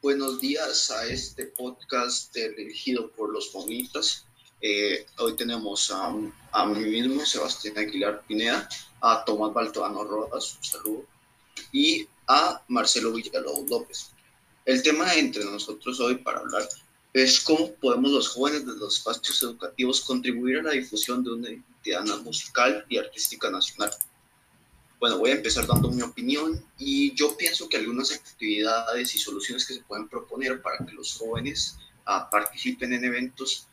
Buenos días a este podcast dirigido por los bonitas. Eh, hoy tenemos a, a, mí mismo, Sebastián Aguilar Pineda, a Tomás Baltoano Rodas, un saludo, y a Marcelo Villalobos López. El tema entre nosotros hoy para hablar es cómo podemos los jóvenes de los espacios educativos contribuir a la difusión de una identidad musical y artística nacional. Bueno, voy a empezar dando mi opinión y yo pienso que algunas actividades y soluciones que se pueden proponer para que los jóvenes uh, participen en eventos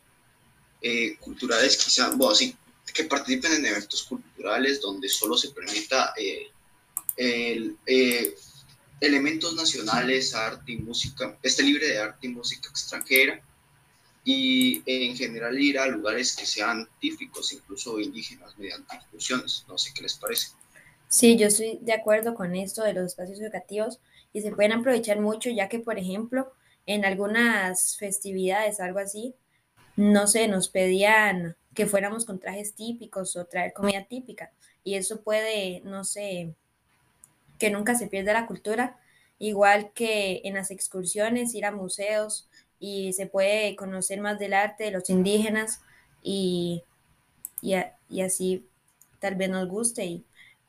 eh, culturales, quizá, bueno, sí, que participen en eventos culturales donde solo se permita eh, eh, elementos nacionales, arte y música, esté libre de arte y música extranjera y en general ir a lugares que sean típicos, incluso indígenas, mediante excursiones. No sé qué les parece. Sí, yo estoy de acuerdo con esto de los espacios educativos y se pueden aprovechar mucho ya que, por ejemplo, en algunas festividades, algo así, no sé, nos pedían que fuéramos con trajes típicos o traer comida típica y eso puede, no sé, que nunca se pierda la cultura, igual que en las excursiones, ir a museos y se puede conocer más del arte de los indígenas y, y, y así tal vez nos guste y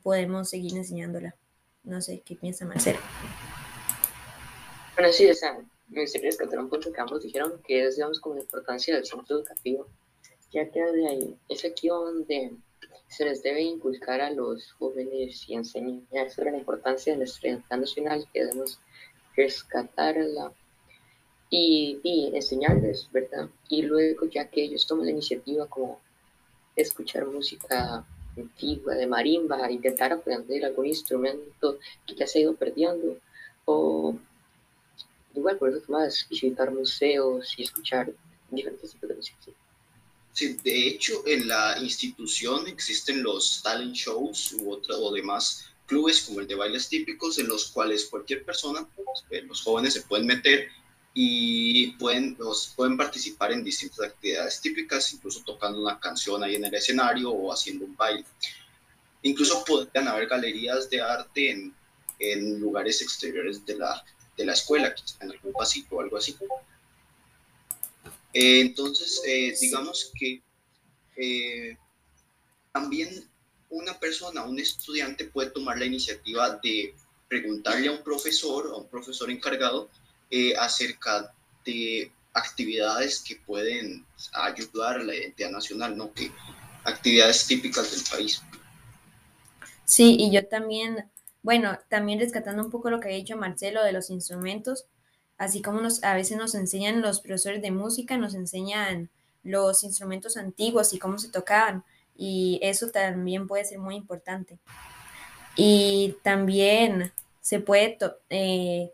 podemos seguir enseñándola. No sé, ¿qué piensa Marcelo? Bueno, sí, o sea, me gustaría rescatar un punto que ambos dijeron, que es, digamos, como la importancia del centro educativo, ya que de ahí es aquí donde se les debe inculcar a los jóvenes y enseñar sobre la importancia de nuestra identidad nacional, que debemos rescatarla y, y enseñarles, ¿verdad? Y luego, ya que ellos toman la iniciativa como escuchar música antigua, de marimba, intentar aprender algún instrumento que ya se ha ido perdiendo, o igual por eso más, visitar museos y escuchar diferentes tipos de música. Sí, de hecho, en la institución existen los talent shows u otra, o demás clubes como el de bailes típicos en los cuales cualquier persona, pues, los jóvenes se pueden meter y pueden, los, pueden participar en distintas actividades típicas, incluso tocando una canción ahí en el escenario o haciendo un baile. Incluso podrían haber galerías de arte en, en lugares exteriores de la, de la escuela, en algún pasito o algo así. Eh, entonces, eh, digamos que eh, también una persona, un estudiante puede tomar la iniciativa de preguntarle a un profesor, a un profesor encargado, eh, acerca de actividades que pueden ayudar a la identidad nacional, ¿no? Que actividades típicas del país. Sí, y yo también, bueno, también rescatando un poco lo que ha dicho Marcelo de los instrumentos, así como nos, a veces nos enseñan los profesores de música, nos enseñan los instrumentos antiguos y cómo se tocaban, y eso también puede ser muy importante. Y también se puede eh,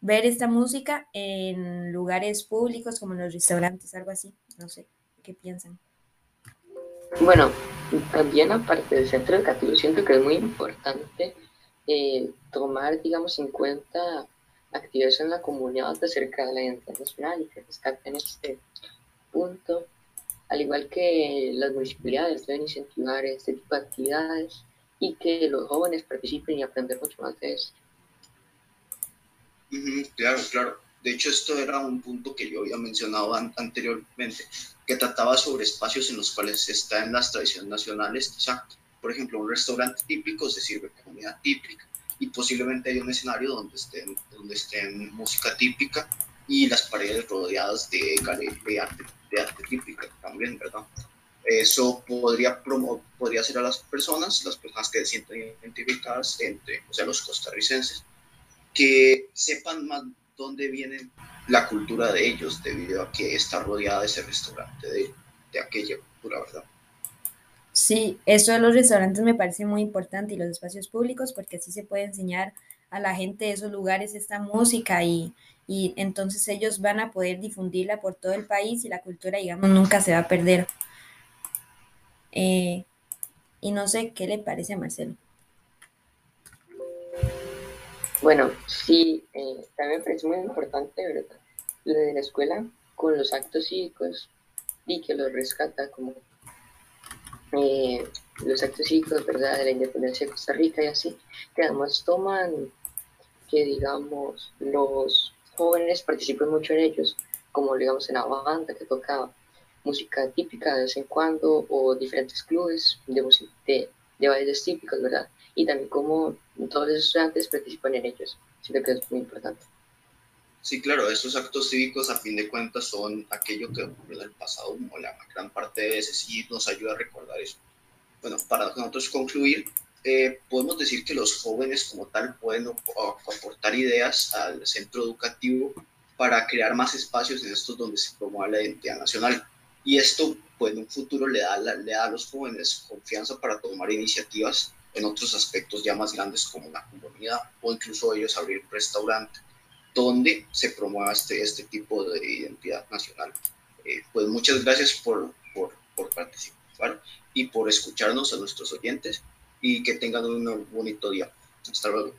ver esta música en lugares públicos como en los restaurantes, algo así. No sé, ¿qué piensan? Bueno, también aparte del centro educativo, siento que es muy importante eh, tomar, digamos, en cuenta actividades en la comunidad acerca de la identidad nacional y que rescaten este punto, al igual que las municipalidades deben incentivar este tipo de actividades y que los jóvenes participen y aprender mucho más de esto claro, claro. De hecho, esto era un punto que yo había mencionado anteriormente, que trataba sobre espacios en los cuales están las tradiciones nacionales. O sea, por ejemplo, un restaurante típico se sirve comida típica y posiblemente hay un escenario donde estén, donde estén música típica y las paredes rodeadas de, de, arte, de arte típica también, ¿verdad? Eso podría, promo podría ser a las personas, las personas que se sienten identificadas entre, o sea, los costarricenses, que sepan más dónde viene la cultura de ellos debido a que está rodeada ese restaurante de, aquella cultura, ¿verdad? Sí, eso de los restaurantes me parece muy importante y los espacios públicos porque así se puede enseñar a la gente de esos lugares esta música y, y entonces ellos van a poder difundirla por todo el país y la cultura, digamos, nunca se va a perder. Eh, y no sé qué le parece a Marcelo. Bueno, sí, eh, también me parece muy importante, ¿verdad? Lo de la escuela con los actos cívicos y que los rescata como eh, los actos cívicos, ¿verdad? De la independencia de Costa Rica y así, que además toman que, digamos, los jóvenes participen mucho en ellos, como digamos en la banda que toca música típica de vez en cuando o diferentes clubes de, de, de bailes típicos, ¿verdad? Y también como todos los estudiantes participan en ellos. Siento que es muy importante. Sí, claro, estos actos cívicos a fin de cuentas son aquello que ocurrió en el pasado, como la gran parte de veces, sí nos ayuda a recordar eso. Bueno, para nosotros concluir, eh, podemos decir que los jóvenes como tal pueden aportar ideas al centro educativo para crear más espacios en estos donde se promueva la identidad nacional. Y esto, pues en un futuro le da, le da a los jóvenes confianza para tomar iniciativas en otros aspectos ya más grandes como la comunidad o incluso ellos abrir un restaurante donde se promueva este, este tipo de identidad nacional. Eh, pues muchas gracias por, por, por, participar y por escucharnos a nuestros oyentes y que tengan un bonito día. Hasta luego.